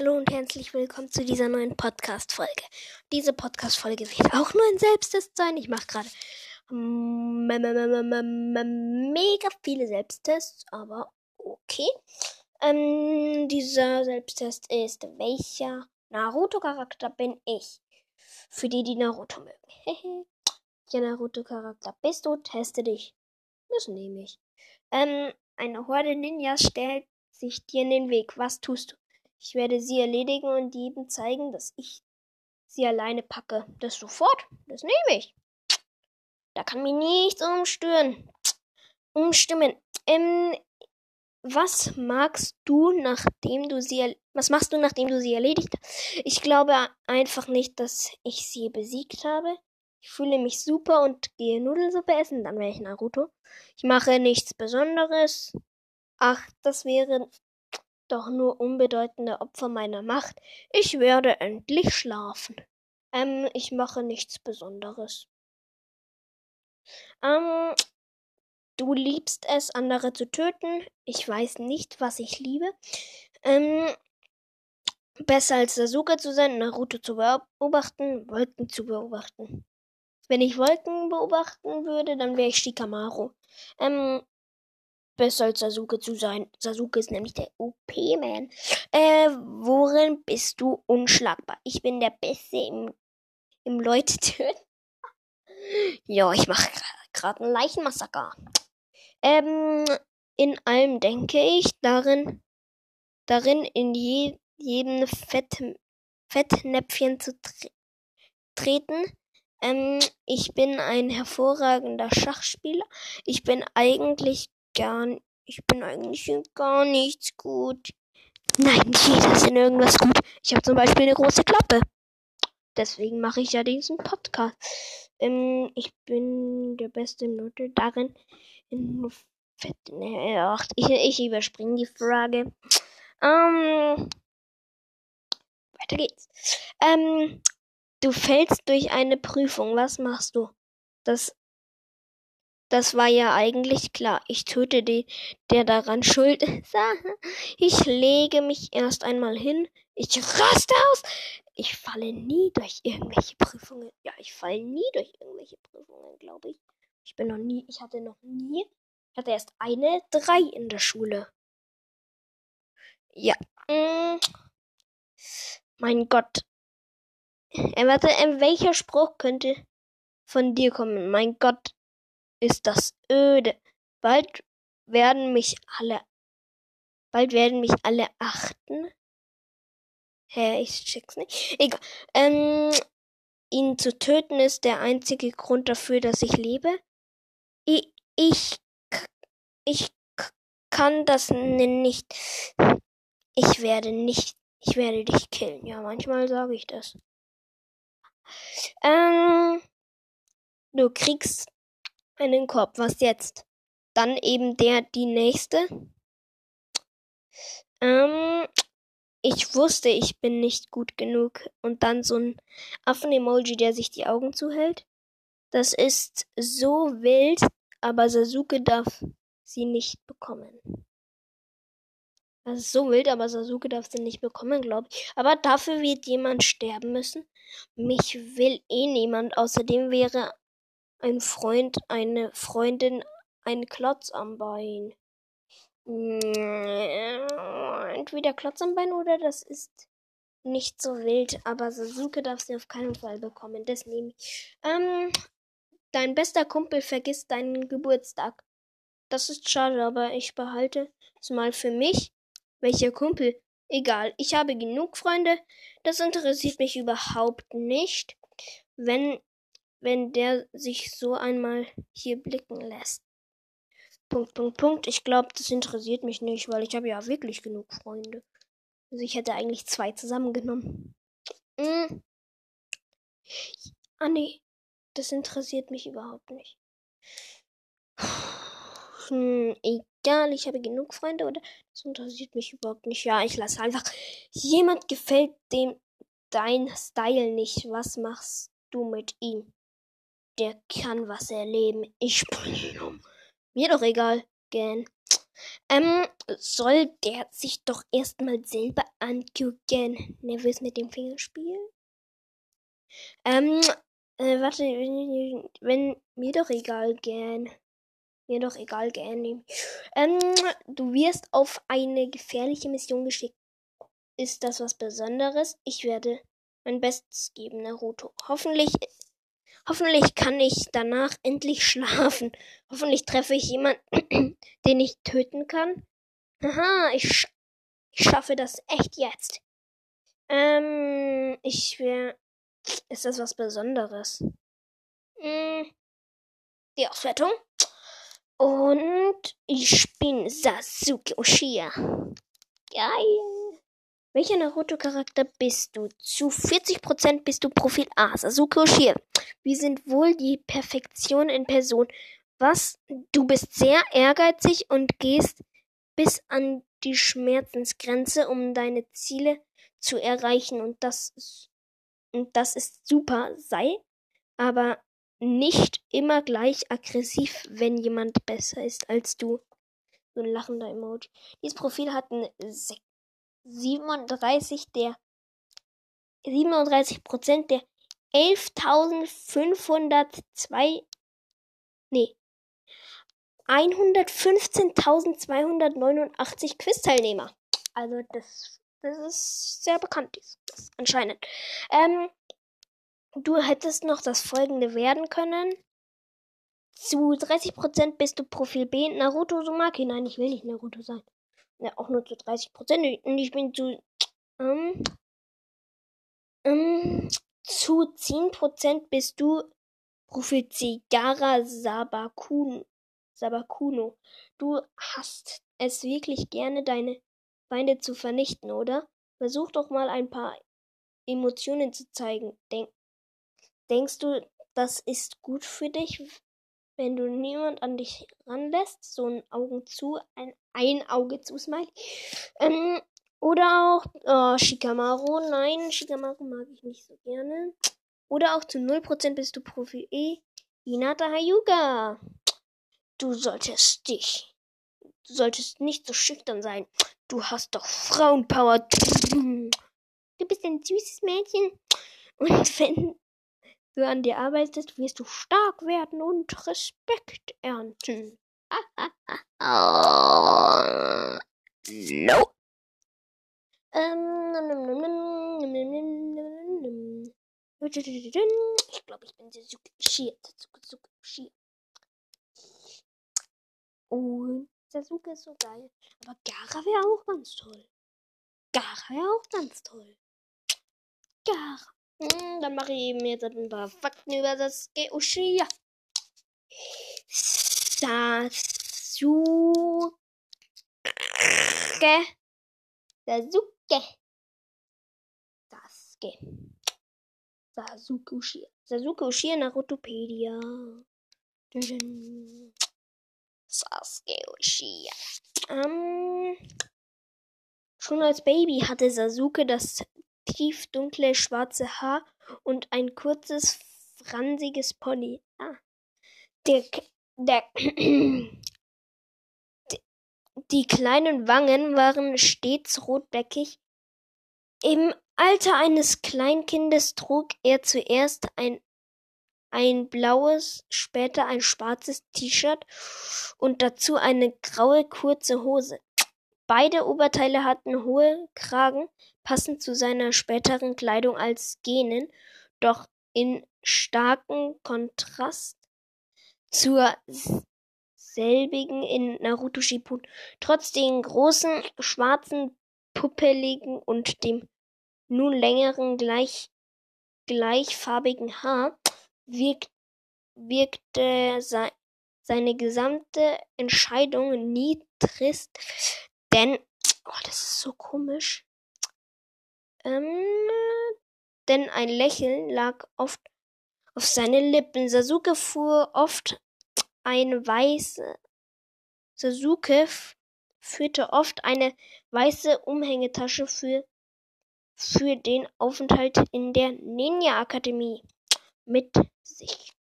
Hallo und herzlich willkommen zu dieser neuen Podcast-Folge. Diese Podcast-Folge wird auch nur ein Selbsttest sein. Ich mache gerade mega viele Selbsttests, aber okay. Ähm, dieser Selbsttest ist, welcher Naruto-Charakter bin ich? Für die, die Naruto mögen. Welcher Naruto-Charakter bist du? Teste dich. Das nehme ich. Ähm, eine Horde Ninjas stellt sich dir in den Weg. Was tust du? Ich werde sie erledigen und jedem zeigen, dass ich sie alleine packe. Das sofort. Das nehme ich. Da kann mich nichts umstören. Umstimmen. Ähm, was magst du, nachdem du sie, was machst du, nachdem du sie erledigt hast? Ich glaube einfach nicht, dass ich sie besiegt habe. Ich fühle mich super und gehe Nudelsuppe essen, dann wäre ich Naruto. Ich mache nichts Besonderes. Ach, das wäre doch nur unbedeutende Opfer meiner Macht. Ich werde endlich schlafen. Ähm, ich mache nichts Besonderes. Ähm, du liebst es, andere zu töten. Ich weiß nicht, was ich liebe. Ähm, besser als Sasuke zu sein, Naruto zu beobachten, Wolken zu beobachten. Wenn ich Wolken beobachten würde, dann wäre ich Shikamaru. Ähm, besser als Sasuke zu sein. Sasuke ist nämlich der OP-Man. Äh, worin bist du unschlagbar? Ich bin der Beste im, im Leute ja, ich mache gerade einen Leichenmassaker. Ähm, in allem denke ich, darin, darin in je, jedem Fett, Fettnäpfchen zu tre treten. Ähm, ich bin ein hervorragender Schachspieler. Ich bin eigentlich gar ich bin eigentlich in gar nichts gut. Nein, jeder ist in irgendwas gut. Ich habe zum Beispiel eine große Klappe. Deswegen mache ich ja diesen Podcast. Ähm, ich bin der beste Note darin. In Fett, ne, ich, ich überspringe die Frage. Ähm, weiter geht's. Ähm, du fällst durch eine Prüfung. Was machst du? Das das war ja eigentlich klar. Ich töte den, der daran schuld ist. Ich lege mich erst einmal hin. Ich raste aus. Ich falle nie durch irgendwelche Prüfungen. Ja, ich falle nie durch irgendwelche Prüfungen, glaube ich. Ich bin noch nie, ich hatte noch nie, ich hatte erst eine drei in der Schule. Ja. Mm. Mein Gott. Äh, warte, äh, welcher Spruch könnte von dir kommen? Mein Gott, ist das öde. Bald werden mich alle, bald werden mich alle achten. Hä, ich check's nicht. Egal. Ähm, ihn zu töten ist der einzige Grund dafür, dass ich lebe. Ich, ich, ich kann das nicht. Ich werde nicht, ich werde dich killen. Ja, manchmal sage ich das. Ähm, du kriegst einen Korb. Was jetzt? Dann eben der, die nächste. Ähm, ich wusste, ich bin nicht gut genug. Und dann so ein Affen-Emoji, der sich die Augen zuhält. Das ist so wild, aber Sasuke darf sie nicht bekommen. Das ist so wild, aber Sasuke darf sie nicht bekommen, glaube ich. Aber dafür wird jemand sterben müssen. Mich will eh niemand. Außerdem wäre ein Freund, eine Freundin, ein Klotz am Bein. Entweder Klotz am Bein oder das ist nicht so wild, aber Sasuke darf sie auf keinen Fall bekommen. Das nehme ich. Ähm, dein bester Kumpel vergisst deinen Geburtstag. Das ist schade, aber ich behalte es mal für mich. Welcher Kumpel? Egal, ich habe genug Freunde. Das interessiert mich überhaupt nicht. Wenn wenn der sich so einmal hier blicken lässt. Punkt, Punkt, Punkt. Ich glaube, das interessiert mich nicht, weil ich habe ja wirklich genug Freunde. Also ich hätte eigentlich zwei zusammengenommen. Hm. Ah nee, das interessiert mich überhaupt nicht. Hm, egal, ich habe genug Freunde oder das interessiert mich überhaupt nicht. Ja, ich lasse einfach. Jemand gefällt dem dein Style nicht. Was machst du mit ihm? Der kann was erleben. Ich bringe um. Mir doch egal, gern. Ähm, soll der sich doch erstmal selber angucken. Nervös mit dem Fingerspiel. Ähm, äh, warte, wenn, wenn mir doch egal gern. Mir doch egal gern. Ähm, du wirst auf eine gefährliche Mission geschickt. Ist das was Besonderes? Ich werde mein Bestes geben, Naruto. Hoffentlich Hoffentlich kann ich danach endlich schlafen. Hoffentlich treffe ich jemanden, den ich töten kann. Haha, ich, sch ich schaffe das echt jetzt. Ähm, ich wäre. Ist das was Besonderes? Hm, die Auswertung. Und ich bin Sasuke Uchiha. Geil. Welcher Naruto-Charakter bist du? Zu 40% bist du Profil A, Sasuke Uchiha. Wir sind wohl die Perfektion in Person. Was? Du bist sehr ehrgeizig und gehst bis an die Schmerzensgrenze, um deine Ziele zu erreichen. Und das ist, und das ist super. Sei aber nicht immer gleich aggressiv, wenn jemand besser ist als du. So ein lachender Emoji. Dieses Profil hat eine 37 der 37 Prozent der 11.502 nee 115.289 Quiz-Teilnehmer. Also das, das ist sehr bekannt, das anscheinend. Ähm, du hättest noch das folgende werden können. Zu 30% bist du Profil B Naruto Sumaki. Nein, ich will nicht Naruto sein. Ja, auch nur zu 30 Prozent. Und ich bin zu, ähm, ähm, zu 10 Prozent bist du Profizigara Sabakun, Sabakuno. Du hast es wirklich gerne, deine Feinde zu vernichten, oder? Versuch doch mal ein paar Emotionen zu zeigen. Denk, denkst du, das ist gut für dich, wenn du niemand an dich ranlässt, so ein Augen zu, ein, ein Auge zu Smile. Ähm, oder auch oh, Shikamaru. Nein, Shikamaru mag ich nicht so gerne. Oder auch zu 0% bist du Profi E. Hinata Hayuga. Du solltest dich. Du solltest nicht so schüchtern sein. Du hast doch Frauenpower. Du bist ein süßes Mädchen. Und wenn du an dir arbeitest, wirst du stark werden und Respekt ernten. no. ich glaube, ich bin. Suzuki Shia. Und Sasuke ist so geil. Aber Gara wäre auch ganz toll. Gara wäre auch ganz toll. Gara. Hm, dann mache ich mir jetzt ein paar Fakten über das Uchiha. Sasuke. Sasuke. Sasuke. Sasuke Uchiha. Sasuke Uchiha Narutopedia. Sasuke Uchiha. Ähm, schon als Baby hatte Sasuke das tiefdunkle schwarze Haar und ein kurzes, fransiges Pony. Ah. Der, der, die kleinen Wangen waren stets rotbäckig. Im Alter eines Kleinkindes trug er zuerst ein, ein blaues, später ein schwarzes T-Shirt und dazu eine graue kurze Hose. Beide Oberteile hatten hohe Kragen, passend zu seiner späteren Kleidung als Genen, doch in starkem Kontrast zur selbigen in Naruto Shippuden. Trotz den großen, schwarzen, puppeligen und dem nun längeren, gleich, gleichfarbigen Haar wirkt, wirkte se seine gesamte Entscheidung nie trist, denn, oh, das ist so komisch. Ähm, denn ein Lächeln lag oft auf seinen Lippen. Sasuke fuhr oft eine weiße. Sasuke führte oft eine weiße Umhängetasche für, für den Aufenthalt in der Ninja-Akademie mit sich.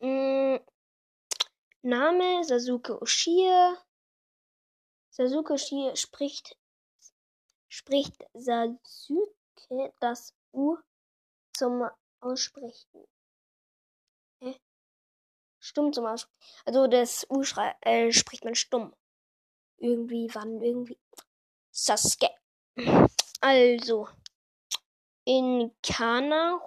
Hm, Name Sasuke Uchiha Sasuke spricht, spricht Sasuke das U zum Aussprechen. Hä? Stumm zum Aussprechen. Also das U äh, spricht man stumm. Irgendwie, wann, irgendwie. Sasuke. Also. In Kana.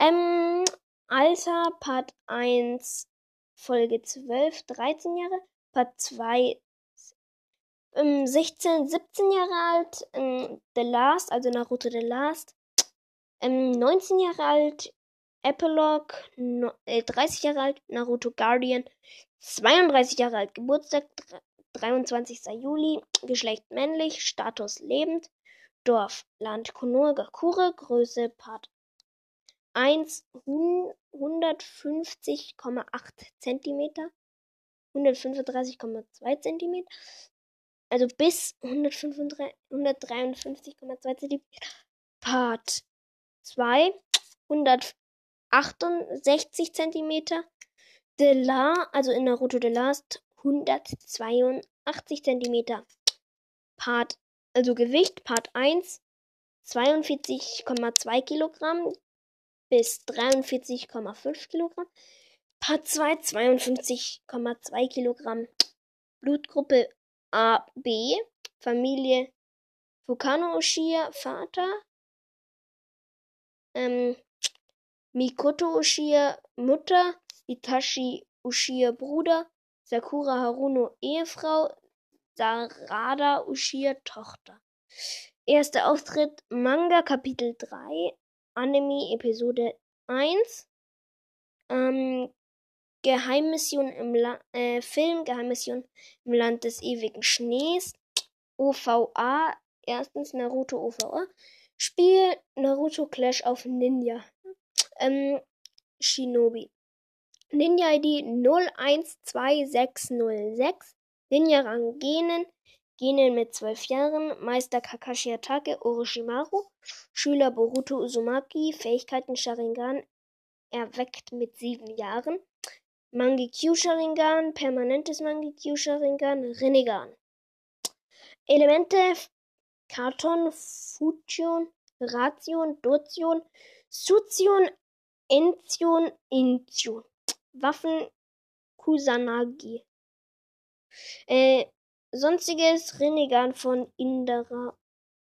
Ähm, Alter, Part 1, Folge 12, 13 Jahre. Part 2, ähm, 16, 17 Jahre alt. Ähm, The Last, also Naruto The Last. Ähm, 19 Jahre alt. Epilogue, no, äh, 30 Jahre alt. Naruto Guardian. 32 Jahre alt. Geburtstag, 23. Juli. Geschlecht männlich. Status lebend. Dorf, Land Konohagakure, Größe Part 1 150,8 cm, 135,2 cm, also bis 153,2 cm. Part 2 168 cm. La, also in Naruto The Last 182 cm. Part also Gewicht Part 1 42,2 Kilogramm bis 43,5 Kilogramm. Part 2 52,2 Kilogramm. Blutgruppe AB. Familie Fukano Ushia Vater. Ähm, Mikoto Ushia Mutter. Itachi Ushia Bruder. Sakura Haruno Ehefrau. Sarada Ushia Tochter. Erster Auftritt Manga Kapitel 3, Anime Episode 1, ähm, Geheimmission im La äh, Film Geheimmission im Land des ewigen Schnees, OVA, erstens Naruto OVA, Spiel Naruto Clash of Ninja, ähm, Shinobi. Ninja ID 012606 Ninja-Rang Genen, Genen mit zwölf Jahren, Meister Kakashi Atake Orochimaru, Schüler Boruto Uzumaki, Fähigkeiten Sharingan erweckt mit sieben Jahren, Mangekyu Sharingan, permanentes Mangekyu Sharingan, Rinnegan. Elemente Karton, Fusion, Ration, Dotion, Sution, Ention, Intion. Waffen Kusanagi. Äh, sonstiges Rinnegan von Indra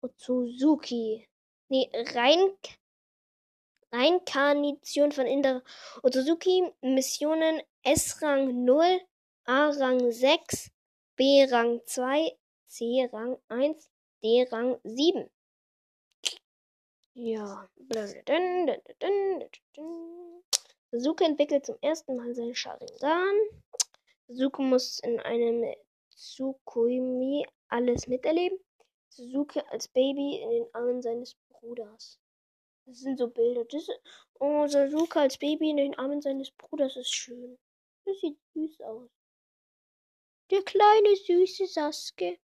Otsutsuki. Nee, Rein Reinkarnation von Indra Otsutsuki. Missionen S-Rang 0, A-Rang 6, B-Rang 2, C-Rang 1, D-Rang 7. Ja. Suke entwickelt zum ersten Mal sein Sharingan. Suzuki muss in einem Tsukuyomi alles miterleben. Suzuki als Baby in den Armen seines Bruders. Das sind so Bilder. Das ist, oh, Sasuke als Baby in den Armen seines Bruders ist schön. Das sieht süß aus. Der kleine süße Sasuke.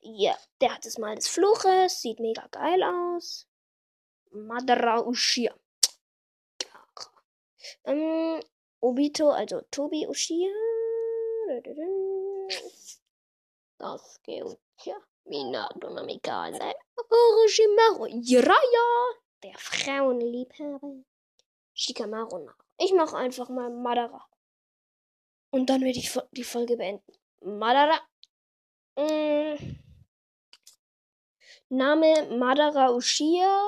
Ja, der hat das Mal des Fluches. Sieht mega geil aus. Madara Ushia. Ähm, Obito, also Tobi Ushia. Das Geucha, Minato Namikaze, Orochimaru, Jiraiya, der Frauenliebhaber, Shikamaru nach. Ich mache einfach mal Madara. Und dann werde ich die Folge beenden. Madara. Mm. Name Madara Ushia.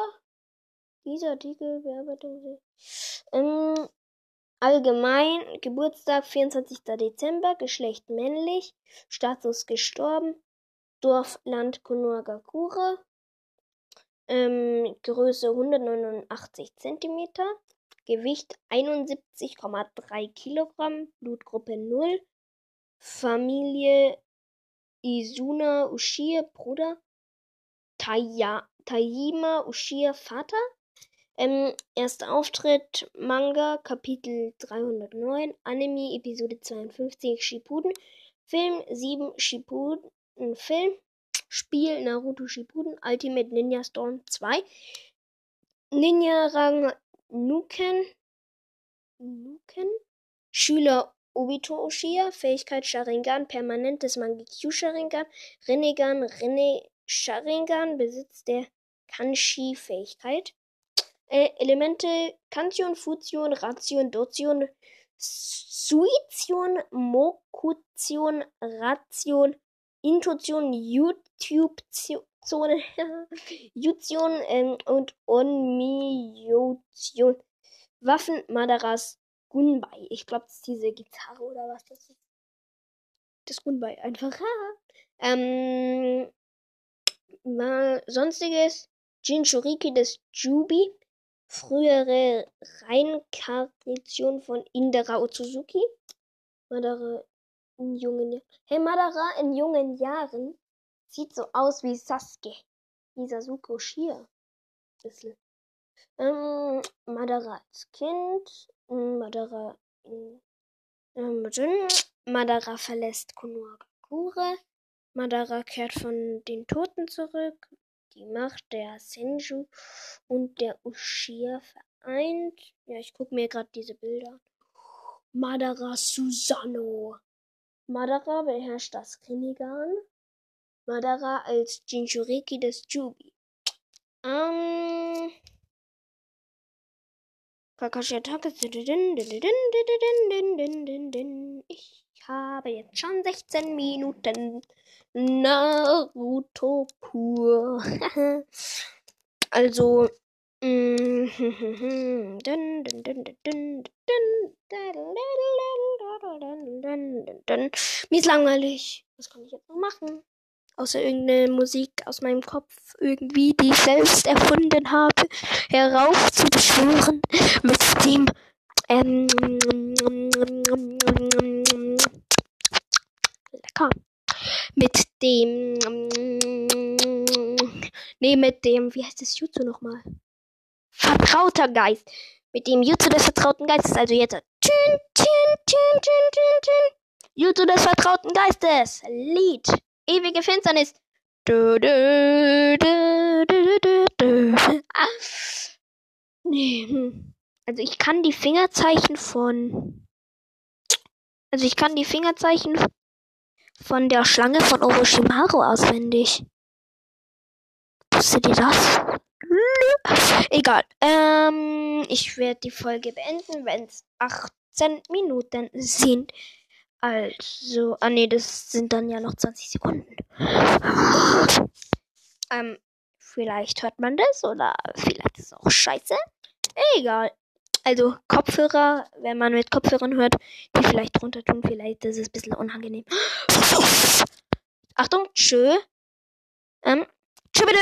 Dieser Artikel Bearbeitung. Ähm, Allgemein Geburtstag 24. Dezember, Geschlecht männlich, Status gestorben, Dorf Land Konohagakure, ähm, Größe 189 cm, Gewicht 71,3 Kilogramm, Blutgruppe 0, Familie Izuna Ushie, Bruder, Taya, Tajima Ushie, Vater, ähm, erster Auftritt Manga Kapitel 309 Anime Episode 52 Shippuden. Film 7 Shippuden Film Spiel Naruto Shippuden Ultimate Ninja Storm 2 Ninja Rang Nuken. Nuken? Schüler Obito Uchiha, Fähigkeit Sharingan, permanentes Mangekyo Sharingan, Rinnegan, Rinne Sharingan, Besitz der Kanshi-Fähigkeit. Äh, Elemente Kantion, Fusion, Ration, Dotion, Suition, Mokution, Ration, Intuition, YouTube-Zone, Jution ähm, und Onmyotion. Waffen Madaras Gunbai. Ich glaube, das ist diese Gitarre oder was das ist. Das Gunbai einfach. ähm, mal sonstiges. Jinchuriki des Jubi. Frühere Reinkarnation von Indra Otsuzuki. Madara in jungen Jahren. Hey, Madara in jungen Jahren sieht so aus wie Sasuke. Wie Sasuke Uchiha. Bisschen. Ähm, Madara als Kind. Madara in, ähm, Madara verlässt Konohagakure. Madara kehrt von den Toten zurück. Die Macht der Senju und der Uchiha vereint. Ja, ich gucke mir gerade diese Bilder. Madara Susano. Madara beherrscht das Rinnegan. Madara als Jinchuriki des Jubi. Ähm. Kakashi Attacke. Ich habe jetzt schon 16 Minuten Naruto pur. also. Mir ist langweilig. Was kann ich jetzt noch machen? Außer irgendeine Musik aus meinem Kopf irgendwie, die ich selbst erfunden habe, heraufzubeschwören mit dem ähm, lecker mit dem nee mit dem wie heißt das Jutsu nochmal vertrauter Geist mit dem Jutsu des vertrauten Geistes also jetzt tün, tün, tün, tün, tün, tün. Jutsu des vertrauten Geistes Lied ewige Finsternis du, du, du, du, du, du. Ah. Nee, hm. Also ich kann die Fingerzeichen von. Also ich kann die Fingerzeichen von der Schlange von Orochimaru auswendig. Wusstet ihr das? Egal. Ähm, ich werde die Folge beenden, wenn es 18 Minuten sind. Also, ah nee, das sind dann ja noch 20 Sekunden. ähm, vielleicht hört man das oder vielleicht ist es auch scheiße. Egal. Also Kopfhörer, wenn man mit Kopfhörern hört, die vielleicht drunter tun, vielleicht ist es ein bisschen unangenehm. Achtung, tschö. Ähm, tschö bitte.